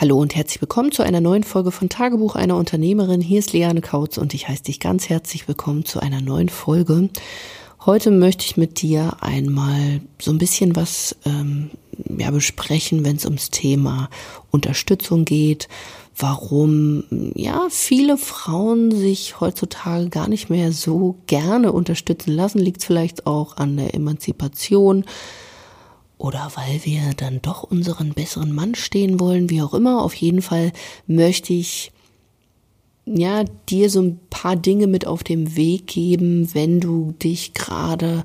Hallo und herzlich willkommen zu einer neuen Folge von Tagebuch einer Unternehmerin. Hier ist Leane Kautz und ich heiße dich ganz herzlich willkommen zu einer neuen Folge. Heute möchte ich mit dir einmal so ein bisschen was ähm, ja, besprechen, wenn es ums Thema Unterstützung geht. Warum ja viele Frauen sich heutzutage gar nicht mehr so gerne unterstützen lassen, liegt vielleicht auch an der Emanzipation oder weil wir dann doch unseren besseren Mann stehen wollen, wie auch immer. Auf jeden Fall möchte ich ja dir so ein paar Dinge mit auf den Weg geben, wenn du dich gerade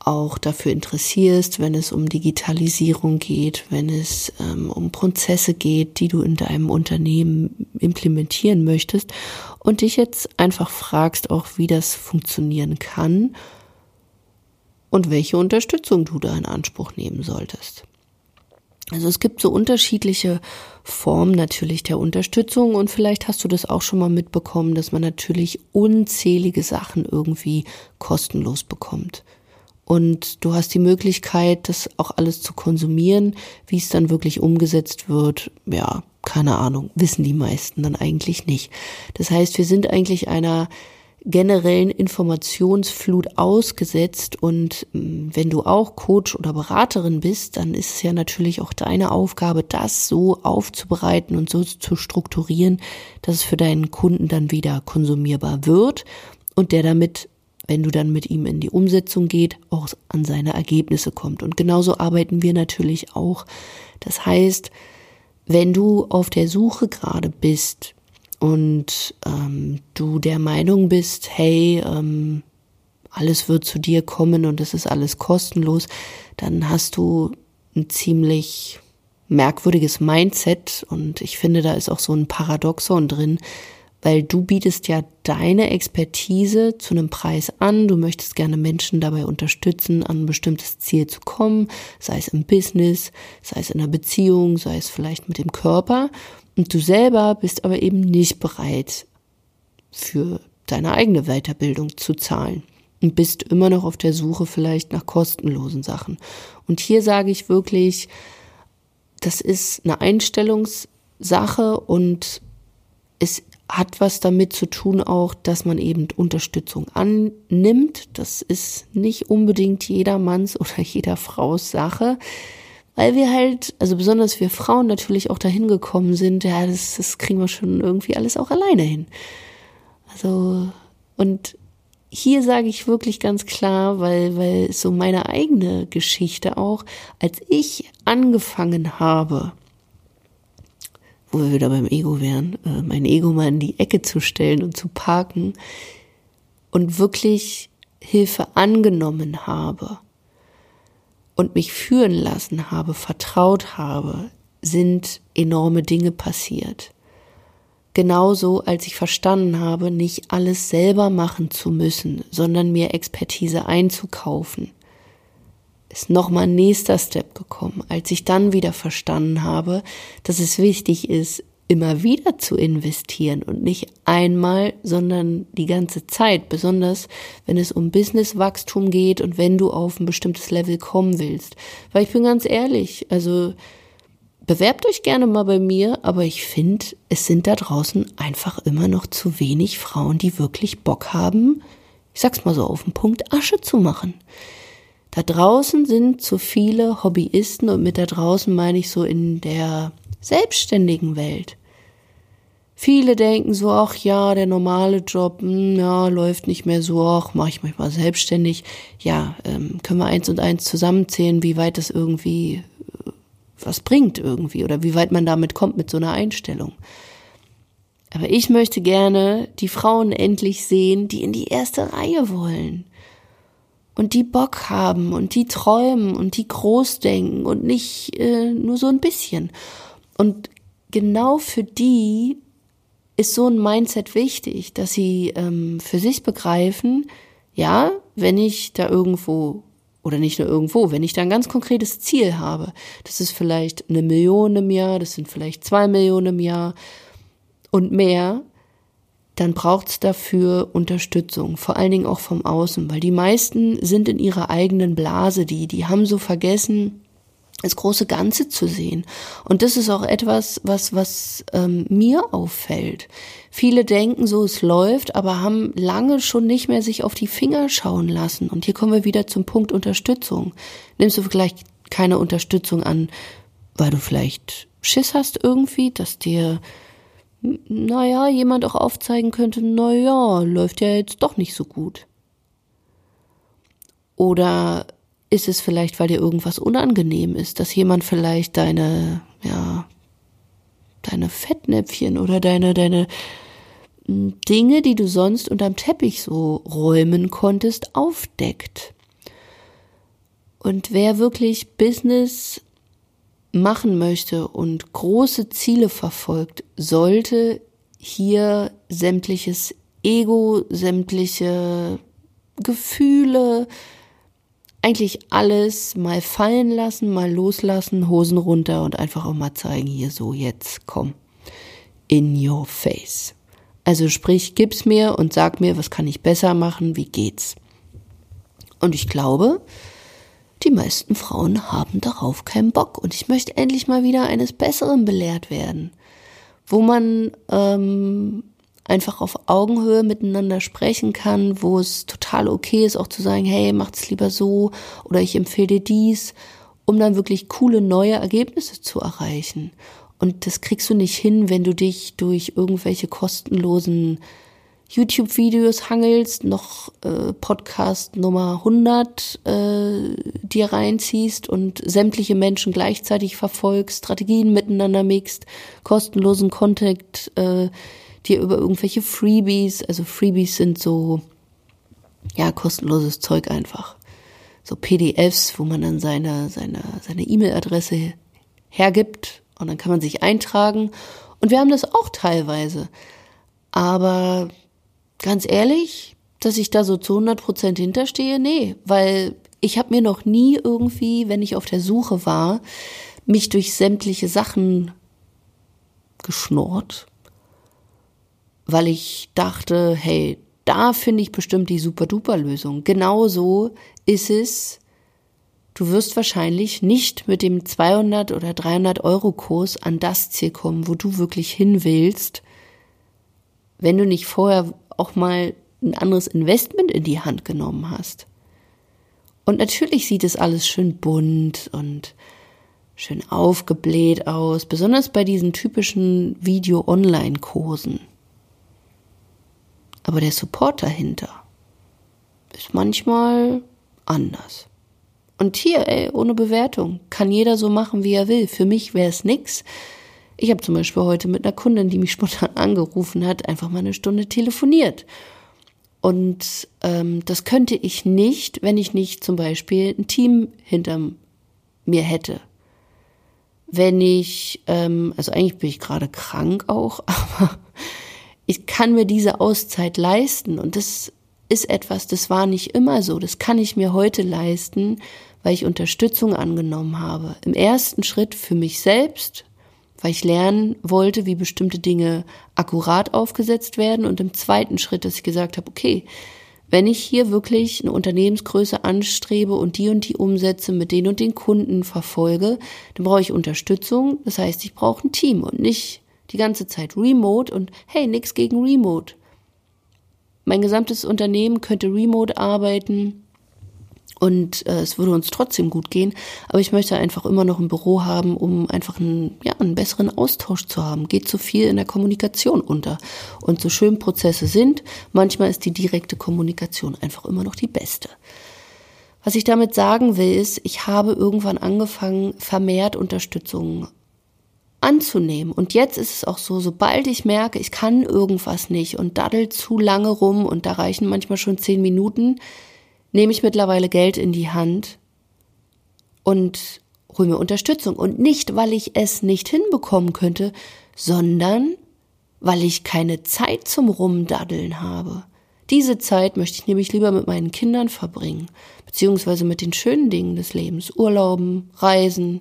auch dafür interessierst, wenn es um Digitalisierung geht, wenn es ähm, um Prozesse geht, die du in deinem Unternehmen implementieren möchtest und dich jetzt einfach fragst auch, wie das funktionieren kann und welche Unterstützung du da in Anspruch nehmen solltest. Also es gibt so unterschiedliche Formen natürlich der Unterstützung und vielleicht hast du das auch schon mal mitbekommen, dass man natürlich unzählige Sachen irgendwie kostenlos bekommt. Und du hast die Möglichkeit, das auch alles zu konsumieren. Wie es dann wirklich umgesetzt wird, ja, keine Ahnung, wissen die meisten dann eigentlich nicht. Das heißt, wir sind eigentlich einer generellen Informationsflut ausgesetzt und mm, wenn du auch Coach oder Beraterin bist, dann ist es ja natürlich auch deine Aufgabe, das so aufzubereiten und so zu strukturieren, dass es für deinen Kunden dann wieder konsumierbar wird und der damit, wenn du dann mit ihm in die Umsetzung geht, auch an seine Ergebnisse kommt. Und genauso arbeiten wir natürlich auch. Das heißt, wenn du auf der Suche gerade bist, und ähm, du der Meinung bist, hey, ähm, alles wird zu dir kommen und es ist alles kostenlos, dann hast du ein ziemlich merkwürdiges Mindset. Und ich finde, da ist auch so ein Paradoxon drin, weil du bietest ja deine Expertise zu einem Preis an, du möchtest gerne Menschen dabei unterstützen, an ein bestimmtes Ziel zu kommen, sei es im Business, sei es in einer Beziehung, sei es vielleicht mit dem Körper und du selber bist aber eben nicht bereit, für deine eigene Weiterbildung zu zahlen und bist immer noch auf der Suche vielleicht nach kostenlosen Sachen. Und hier sage ich wirklich, das ist eine Einstellungssache und es hat was damit zu tun auch, dass man eben Unterstützung annimmt. Das ist nicht unbedingt jedermanns oder jeder Frau's Sache weil wir halt, also besonders wir Frauen natürlich auch dahin gekommen sind, ja, das, das kriegen wir schon irgendwie alles auch alleine hin. Also, und hier sage ich wirklich ganz klar, weil, weil so meine eigene Geschichte auch, als ich angefangen habe, wo wir wieder beim Ego wären, äh, mein Ego mal in die Ecke zu stellen und zu parken und wirklich Hilfe angenommen habe, und mich führen lassen habe, vertraut habe, sind enorme Dinge passiert. Genauso, als ich verstanden habe, nicht alles selber machen zu müssen, sondern mir Expertise einzukaufen, ist nochmal ein nächster Step gekommen, als ich dann wieder verstanden habe, dass es wichtig ist, immer wieder zu investieren und nicht einmal, sondern die ganze Zeit, besonders wenn es um Businesswachstum geht und wenn du auf ein bestimmtes Level kommen willst. Weil ich bin ganz ehrlich, also bewerbt euch gerne mal bei mir, aber ich finde, es sind da draußen einfach immer noch zu wenig Frauen, die wirklich Bock haben, ich sag's mal so auf den Punkt, Asche zu machen. Da draußen sind zu viele Hobbyisten und mit da draußen meine ich so in der selbstständigen Welt. Viele denken so, ach ja, der normale Job, mh, hm, ja, läuft nicht mehr so, ach, mache ich mich mal selbstständig. Ja, ähm, können wir eins und eins zusammenzählen, wie weit das irgendwie äh, was bringt irgendwie oder wie weit man damit kommt mit so einer Einstellung. Aber ich möchte gerne die Frauen endlich sehen, die in die erste Reihe wollen. Und die Bock haben und die träumen und die groß denken und nicht äh, nur so ein bisschen. Und genau für die ist so ein Mindset wichtig, dass sie ähm, für sich begreifen, ja, wenn ich da irgendwo oder nicht nur irgendwo, wenn ich da ein ganz konkretes Ziel habe, das ist vielleicht eine Million im Jahr, das sind vielleicht zwei Millionen im Jahr und mehr, dann braucht es dafür Unterstützung, vor allen Dingen auch vom Außen, weil die meisten sind in ihrer eigenen Blase, die, die haben so vergessen, das große Ganze zu sehen. Und das ist auch etwas, was, was ähm, mir auffällt. Viele denken so, es läuft, aber haben lange schon nicht mehr sich auf die Finger schauen lassen. Und hier kommen wir wieder zum Punkt Unterstützung. Nimmst du vielleicht keine Unterstützung an, weil du vielleicht Schiss hast irgendwie, dass dir, naja, jemand auch aufzeigen könnte, naja, läuft ja jetzt doch nicht so gut. Oder ist es vielleicht, weil dir irgendwas unangenehm ist, dass jemand vielleicht deine, ja, deine Fettnäpfchen oder deine, deine hm, Dinge, die du sonst unterm Teppich so räumen konntest, aufdeckt. Und wer wirklich Business machen möchte und große Ziele verfolgt, sollte hier sämtliches Ego, sämtliche Gefühle, eigentlich alles mal fallen lassen, mal loslassen, Hosen runter und einfach auch mal zeigen, hier so, jetzt komm, in your face. Also sprich, gib's mir und sag mir, was kann ich besser machen, wie geht's. Und ich glaube, die meisten Frauen haben darauf keinen Bock und ich möchte endlich mal wieder eines Besseren belehrt werden, wo man ähm, einfach auf Augenhöhe miteinander sprechen kann, wo es total okay ist, auch zu sagen, hey, macht's lieber so oder ich empfehle dir dies, um dann wirklich coole neue Ergebnisse zu erreichen. Und das kriegst du nicht hin, wenn du dich durch irgendwelche kostenlosen YouTube-Videos hangelst, noch äh, Podcast Nummer 100 äh, dir reinziehst und sämtliche Menschen gleichzeitig verfolgst, Strategien miteinander mixt, kostenlosen Contact äh, dir über irgendwelche Freebies, also Freebies sind so, ja, kostenloses Zeug einfach. So PDFs, wo man dann seine, seine, seine E-Mail-Adresse hergibt und dann kann man sich eintragen. Und wir haben das auch teilweise. Aber ganz ehrlich, dass ich da so zu 100 Prozent hinterstehe, nee, weil ich habe mir noch nie irgendwie, wenn ich auf der Suche war, mich durch sämtliche Sachen geschnurrt weil ich dachte, hey, da finde ich bestimmt die super-duper-Lösung. Genauso ist es. Du wirst wahrscheinlich nicht mit dem 200 oder 300 Euro Kurs an das Ziel kommen, wo du wirklich hin willst, wenn du nicht vorher auch mal ein anderes Investment in die Hand genommen hast. Und natürlich sieht es alles schön bunt und schön aufgebläht aus, besonders bei diesen typischen Video-Online-Kursen. Aber der Support dahinter ist manchmal anders. Und hier, ey, ohne Bewertung, kann jeder so machen, wie er will. Für mich wäre es nix. Ich habe zum Beispiel heute mit einer Kundin, die mich spontan angerufen hat, einfach mal eine Stunde telefoniert. Und ähm, das könnte ich nicht, wenn ich nicht zum Beispiel ein Team hinter mir hätte. Wenn ich, ähm, also eigentlich bin ich gerade krank auch, aber ich kann mir diese Auszeit leisten und das ist etwas, das war nicht immer so. Das kann ich mir heute leisten, weil ich Unterstützung angenommen habe. Im ersten Schritt für mich selbst, weil ich lernen wollte, wie bestimmte Dinge akkurat aufgesetzt werden. Und im zweiten Schritt, dass ich gesagt habe, okay, wenn ich hier wirklich eine Unternehmensgröße anstrebe und die und die Umsätze mit den und den Kunden verfolge, dann brauche ich Unterstützung. Das heißt, ich brauche ein Team und nicht die ganze Zeit remote und hey, nix gegen remote. Mein gesamtes Unternehmen könnte remote arbeiten und äh, es würde uns trotzdem gut gehen, aber ich möchte einfach immer noch ein Büro haben, um einfach einen, ja, einen besseren Austausch zu haben. Geht zu viel in der Kommunikation unter. Und so schön Prozesse sind, manchmal ist die direkte Kommunikation einfach immer noch die beste. Was ich damit sagen will, ist, ich habe irgendwann angefangen, vermehrt Unterstützung anzunehmen. Und jetzt ist es auch so, sobald ich merke, ich kann irgendwas nicht und daddel zu lange rum und da reichen manchmal schon zehn Minuten, nehme ich mittlerweile Geld in die Hand und hole mir Unterstützung. Und nicht, weil ich es nicht hinbekommen könnte, sondern weil ich keine Zeit zum Rumdaddeln habe. Diese Zeit möchte ich nämlich lieber mit meinen Kindern verbringen, beziehungsweise mit den schönen Dingen des Lebens, Urlauben, Reisen,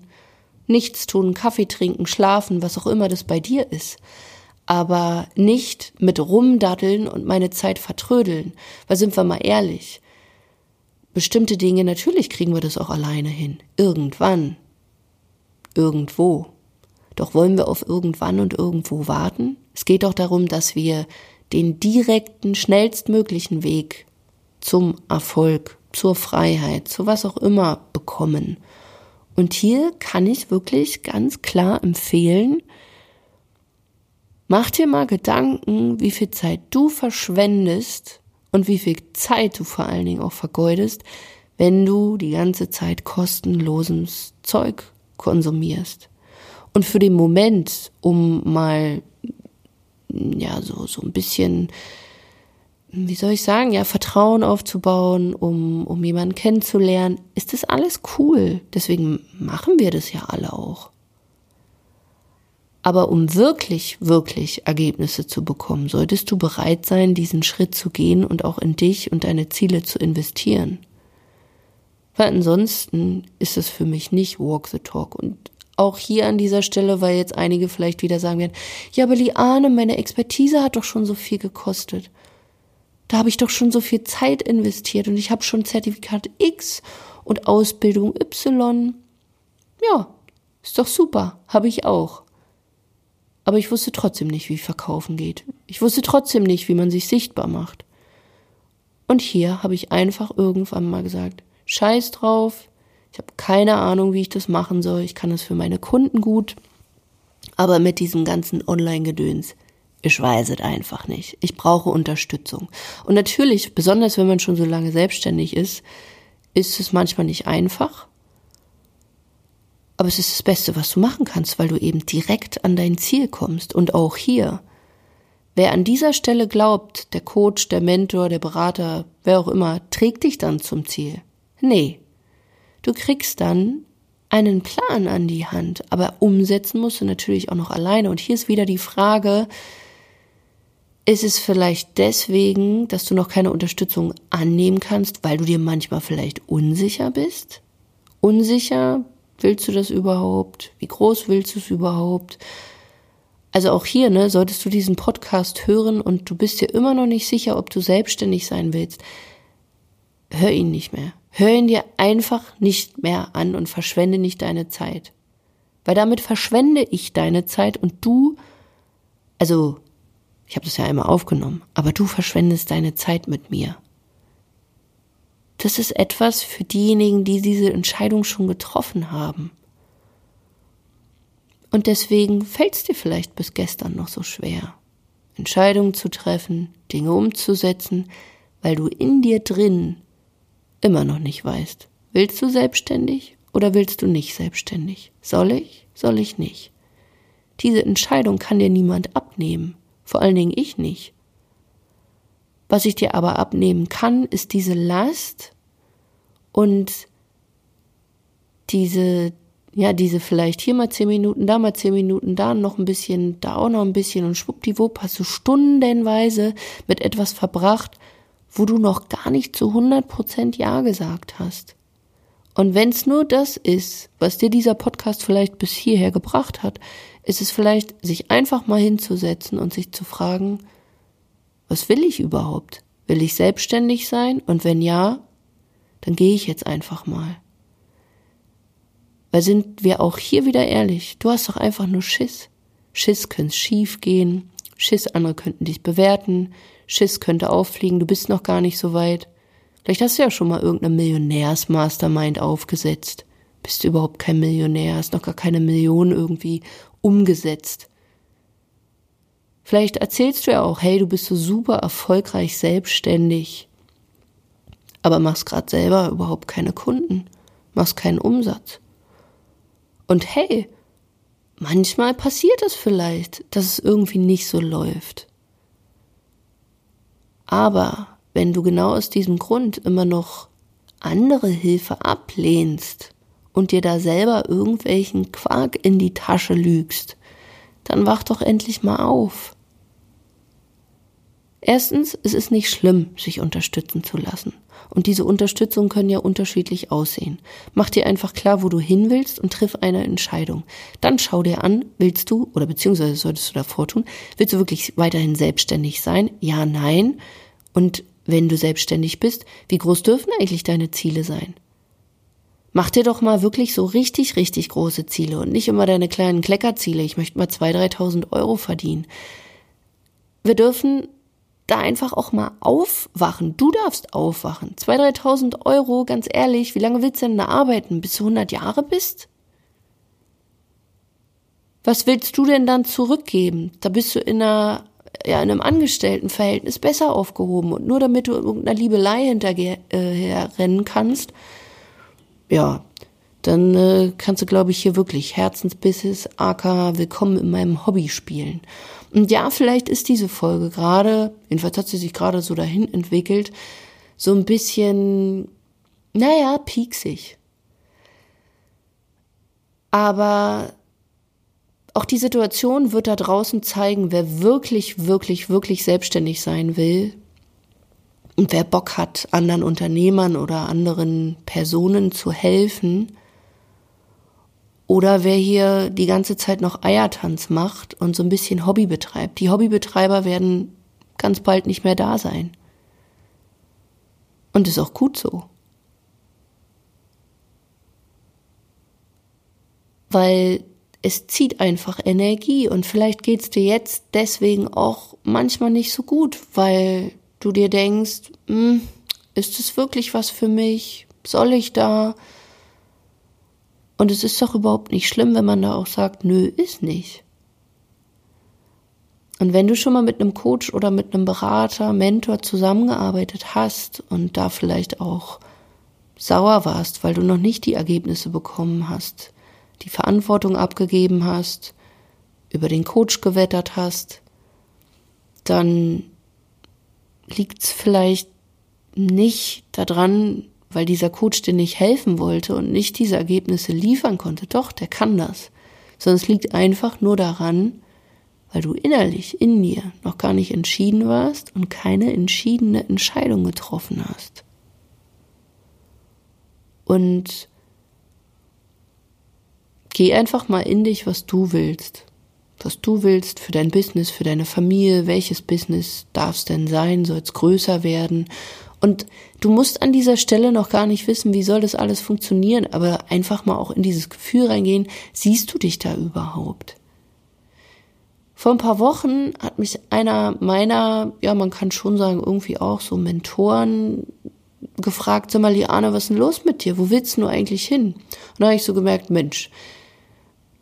nichts tun, Kaffee trinken, schlafen, was auch immer das bei dir ist. Aber nicht mit rumdaddeln und meine Zeit vertrödeln. Weil sind wir mal ehrlich. Bestimmte Dinge, natürlich kriegen wir das auch alleine hin. Irgendwann. irgendwo. Doch wollen wir auf irgendwann und irgendwo warten? Es geht doch darum, dass wir den direkten, schnellstmöglichen Weg zum Erfolg, zur Freiheit, zu was auch immer bekommen. Und hier kann ich wirklich ganz klar empfehlen, mach dir mal Gedanken, wie viel Zeit du verschwendest und wie viel Zeit du vor allen Dingen auch vergeudest, wenn du die ganze Zeit kostenloses Zeug konsumierst. Und für den Moment, um mal, ja, so, so ein bisschen, wie soll ich sagen, ja, Vertrauen aufzubauen, um, um jemanden kennenzulernen, ist das alles cool. Deswegen machen wir das ja alle auch. Aber um wirklich, wirklich Ergebnisse zu bekommen, solltest du bereit sein, diesen Schritt zu gehen und auch in dich und deine Ziele zu investieren. Weil ansonsten ist es für mich nicht Walk the Talk. Und auch hier an dieser Stelle, weil jetzt einige vielleicht wieder sagen werden, ja, aber Liane, meine Expertise hat doch schon so viel gekostet. Habe ich doch schon so viel Zeit investiert und ich habe schon Zertifikat X und Ausbildung Y. Ja, ist doch super, habe ich auch. Aber ich wusste trotzdem nicht, wie Verkaufen geht. Ich wusste trotzdem nicht, wie man sich sichtbar macht. Und hier habe ich einfach irgendwann mal gesagt, scheiß drauf, ich habe keine Ahnung, wie ich das machen soll. Ich kann das für meine Kunden gut. Aber mit diesem ganzen Online-Gedöns, ich weiß es einfach nicht. Ich brauche Unterstützung. Und natürlich, besonders wenn man schon so lange selbstständig ist, ist es manchmal nicht einfach. Aber es ist das Beste, was du machen kannst, weil du eben direkt an dein Ziel kommst. Und auch hier, wer an dieser Stelle glaubt, der Coach, der Mentor, der Berater, wer auch immer, trägt dich dann zum Ziel. Nee, Du kriegst dann einen Plan an die Hand, aber umsetzen musst du natürlich auch noch alleine. Und hier ist wieder die Frage, ist es vielleicht deswegen, dass du noch keine Unterstützung annehmen kannst, weil du dir manchmal vielleicht unsicher bist? Unsicher, willst du das überhaupt? Wie groß willst du es überhaupt? Also auch hier, ne, solltest du diesen Podcast hören und du bist dir immer noch nicht sicher, ob du selbstständig sein willst, hör ihn nicht mehr. Hör ihn dir einfach nicht mehr an und verschwende nicht deine Zeit. Weil damit verschwende ich deine Zeit und du, also ich habe das ja einmal aufgenommen, aber du verschwendest deine Zeit mit mir. Das ist etwas für diejenigen, die diese Entscheidung schon getroffen haben. Und deswegen fällt es dir vielleicht bis gestern noch so schwer, Entscheidungen zu treffen, Dinge umzusetzen, weil du in dir drin immer noch nicht weißt. Willst du selbstständig oder willst du nicht selbstständig? Soll ich? Soll ich nicht? Diese Entscheidung kann dir niemand abnehmen, vor allen Dingen ich nicht. Was ich dir aber abnehmen kann, ist diese Last und diese, ja, diese vielleicht hier mal zehn Minuten, da mal zehn Minuten, da noch ein bisschen, da auch noch ein bisschen und schwuppdiwupp hast du stundenweise mit etwas verbracht, wo du noch gar nicht zu 100% Ja gesagt hast. Und wenn es nur das ist, was dir dieser Podcast vielleicht bis hierher gebracht hat, ist es vielleicht, sich einfach mal hinzusetzen und sich zu fragen, was will ich überhaupt? Will ich selbstständig sein? Und wenn ja, dann gehe ich jetzt einfach mal. Weil sind wir auch hier wieder ehrlich, du hast doch einfach nur Schiss. Schiss könnte schief gehen, Schiss, andere könnten dich bewerten, Schiss könnte auffliegen, du bist noch gar nicht so weit. Vielleicht hast du ja schon mal irgendeine Millionärs-Mastermind aufgesetzt. Bist du überhaupt kein Millionär, hast noch gar keine Millionen irgendwie umgesetzt. Vielleicht erzählst du ja auch, hey, du bist so super erfolgreich selbstständig, aber machst gerade selber überhaupt keine Kunden, machst keinen Umsatz. Und hey, manchmal passiert es vielleicht, dass es irgendwie nicht so läuft. Aber wenn du genau aus diesem Grund immer noch andere Hilfe ablehnst und dir da selber irgendwelchen Quark in die Tasche lügst, dann wach doch endlich mal auf. Erstens, es ist nicht schlimm, sich unterstützen zu lassen. Und diese Unterstützung können ja unterschiedlich aussehen. Mach dir einfach klar, wo du hin willst und triff eine Entscheidung. Dann schau dir an, willst du, oder beziehungsweise solltest du davor tun, willst du wirklich weiterhin selbstständig sein? Ja, nein. Und wenn du selbstständig bist, wie groß dürfen eigentlich deine Ziele sein? Mach dir doch mal wirklich so richtig, richtig große Ziele und nicht immer deine kleinen Kleckerziele. Ich möchte mal 2.000, 3.000 Euro verdienen. Wir dürfen da einfach auch mal aufwachen. Du darfst aufwachen. 2.000, 3.000 Euro, ganz ehrlich, wie lange willst du denn da arbeiten? Bis du 100 Jahre bist? Was willst du denn dann zurückgeben? Da bist du in einer ja, in einem Angestelltenverhältnis besser aufgehoben und nur damit du irgendeiner Liebelei hinterher äh, rennen kannst, ja, dann äh, kannst du, glaube ich, hier wirklich Herzensbusiness, AK, willkommen in meinem Hobby spielen. Und ja, vielleicht ist diese Folge gerade, jedenfalls hat sie sich gerade so dahin entwickelt, so ein bisschen, naja, pieksig. Aber auch die Situation wird da draußen zeigen, wer wirklich, wirklich, wirklich selbstständig sein will und wer Bock hat, anderen Unternehmern oder anderen Personen zu helfen. Oder wer hier die ganze Zeit noch Eiertanz macht und so ein bisschen Hobby betreibt. Die Hobbybetreiber werden ganz bald nicht mehr da sein. Und ist auch gut so. Weil es zieht einfach Energie und vielleicht geht's dir jetzt deswegen auch manchmal nicht so gut, weil du dir denkst, hm, ist es wirklich was für mich? Soll ich da? Und es ist doch überhaupt nicht schlimm, wenn man da auch sagt, nö, ist nicht. Und wenn du schon mal mit einem Coach oder mit einem Berater, Mentor zusammengearbeitet hast und da vielleicht auch sauer warst, weil du noch nicht die Ergebnisse bekommen hast, die Verantwortung abgegeben hast, über den Coach gewettert hast, dann liegt es vielleicht nicht daran, weil dieser Coach dir nicht helfen wollte und nicht diese Ergebnisse liefern konnte. Doch, der kann das. Sondern es liegt einfach nur daran, weil du innerlich in dir noch gar nicht entschieden warst und keine entschiedene Entscheidung getroffen hast. Und geh einfach mal in dich, was du willst was du willst für dein Business, für deine Familie, welches Business darf es denn sein, soll es größer werden. Und du musst an dieser Stelle noch gar nicht wissen, wie soll das alles funktionieren, aber einfach mal auch in dieses Gefühl reingehen, siehst du dich da überhaupt? Vor ein paar Wochen hat mich einer meiner, ja, man kann schon sagen, irgendwie auch so Mentoren gefragt, sag mal, Liane, was ist denn los mit dir? Wo willst du eigentlich hin? Und da habe ich so gemerkt, Mensch,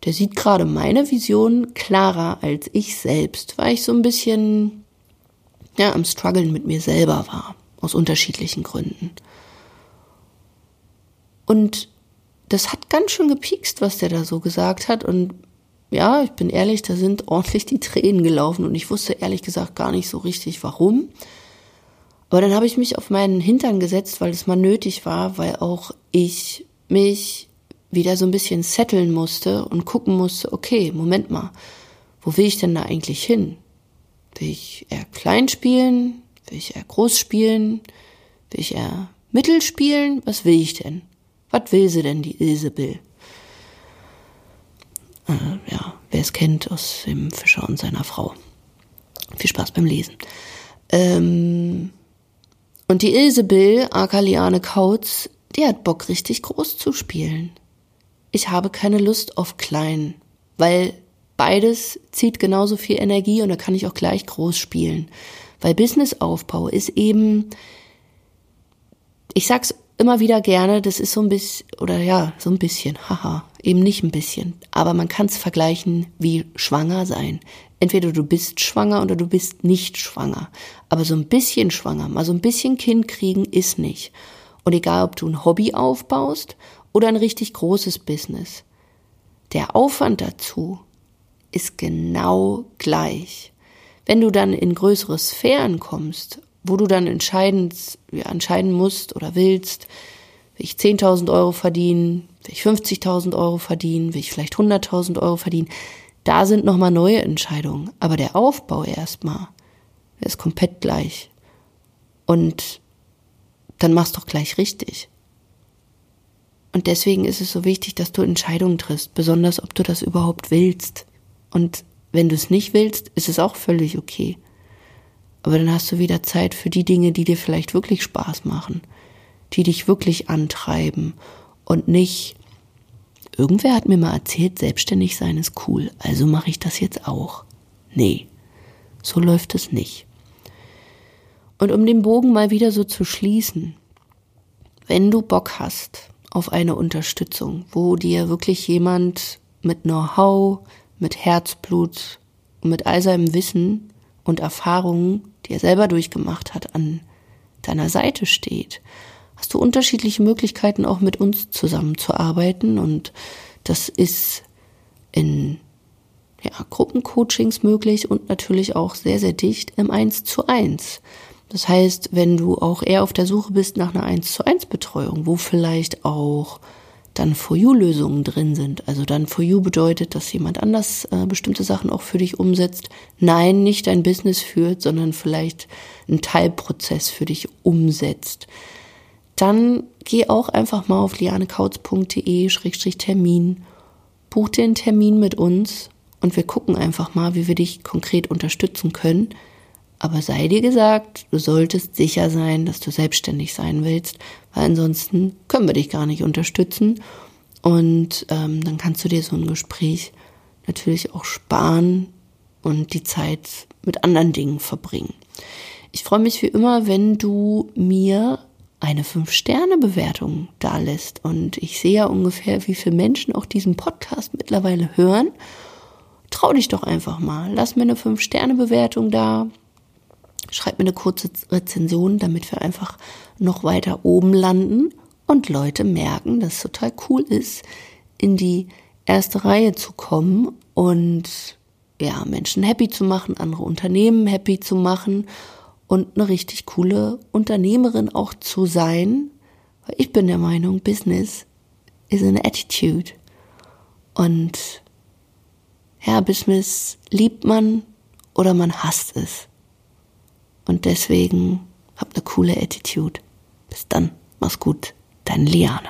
der sieht gerade meine Vision klarer als ich selbst, weil ich so ein bisschen ja, am Struggeln mit mir selber war, aus unterschiedlichen Gründen. Und das hat ganz schön gepiekst, was der da so gesagt hat. Und ja, ich bin ehrlich, da sind ordentlich die Tränen gelaufen und ich wusste ehrlich gesagt gar nicht so richtig warum. Aber dann habe ich mich auf meinen Hintern gesetzt, weil es mal nötig war, weil auch ich mich wieder so ein bisschen setteln musste und gucken musste, okay, Moment mal, wo will ich denn da eigentlich hin? Will ich eher klein spielen? Will ich eher groß spielen? Will ich eher mittel spielen? Was will ich denn? Was will sie denn, die Ilsebill? Äh, ja, wer es kennt aus dem Fischer und seiner Frau. Viel Spaß beim Lesen. Ähm, und die Ilsebill, Akaliane Kautz, die hat Bock, richtig groß zu spielen ich habe keine Lust auf klein, weil beides zieht genauso viel Energie und da kann ich auch gleich groß spielen. Weil Businessaufbau ist eben, ich sag's immer wieder gerne, das ist so ein bisschen, oder ja, so ein bisschen, haha, eben nicht ein bisschen, aber man kann es vergleichen wie schwanger sein. Entweder du bist schwanger oder du bist nicht schwanger. Aber so ein bisschen schwanger, mal so ein bisschen Kind kriegen ist nicht. Und egal, ob du ein Hobby aufbaust oder ein richtig großes Business. Der Aufwand dazu ist genau gleich. Wenn du dann in größere Sphären kommst, wo du dann entscheiden, ja, entscheiden musst oder willst, will ich 10.000 Euro verdienen, will ich 50.000 Euro verdienen, will ich vielleicht 100.000 Euro verdienen, da sind nochmal neue Entscheidungen. Aber der Aufbau erstmal, ist komplett gleich. Und dann machst doch gleich richtig. Und deswegen ist es so wichtig, dass du Entscheidungen triffst, besonders ob du das überhaupt willst. Und wenn du es nicht willst, ist es auch völlig okay. Aber dann hast du wieder Zeit für die Dinge, die dir vielleicht wirklich Spaß machen, die dich wirklich antreiben und nicht, irgendwer hat mir mal erzählt, selbstständig sein ist cool, also mache ich das jetzt auch. Nee, so läuft es nicht. Und um den Bogen mal wieder so zu schließen, wenn du Bock hast auf eine Unterstützung, wo dir wirklich jemand mit Know-how, mit Herzblut mit all seinem Wissen und Erfahrungen, die er selber durchgemacht hat, an deiner Seite steht, hast du unterschiedliche Möglichkeiten, auch mit uns zusammenzuarbeiten. Und das ist in ja, Gruppencoachings möglich und natürlich auch sehr, sehr dicht im Eins zu eins. Das heißt, wenn du auch eher auf der Suche bist nach einer 1 zu 1 Betreuung, wo vielleicht auch dann For You-Lösungen drin sind. Also dann For You bedeutet, dass jemand anders äh, bestimmte Sachen auch für dich umsetzt. Nein, nicht dein Business führt, sondern vielleicht einen Teilprozess für dich umsetzt. Dann geh auch einfach mal auf lianekautz.de-termin, buch einen Termin mit uns und wir gucken einfach mal, wie wir dich konkret unterstützen können. Aber sei dir gesagt, du solltest sicher sein, dass du selbstständig sein willst, weil ansonsten können wir dich gar nicht unterstützen. Und ähm, dann kannst du dir so ein Gespräch natürlich auch sparen und die Zeit mit anderen Dingen verbringen. Ich freue mich wie immer, wenn du mir eine 5-Sterne-Bewertung da lässt. Und ich sehe ja ungefähr, wie viele Menschen auch diesen Podcast mittlerweile hören. Trau dich doch einfach mal. Lass mir eine 5-Sterne-Bewertung da. Schreib mir eine kurze Rezension, damit wir einfach noch weiter oben landen und Leute merken, dass es total cool ist, in die erste Reihe zu kommen und ja, Menschen happy zu machen, andere Unternehmen happy zu machen und eine richtig coole Unternehmerin auch zu sein. Weil ich bin der Meinung, Business is an attitude. Und ja, Business liebt man oder man hasst es. Und deswegen hab eine coole Attitude. Bis dann, mach's gut, dein Liane.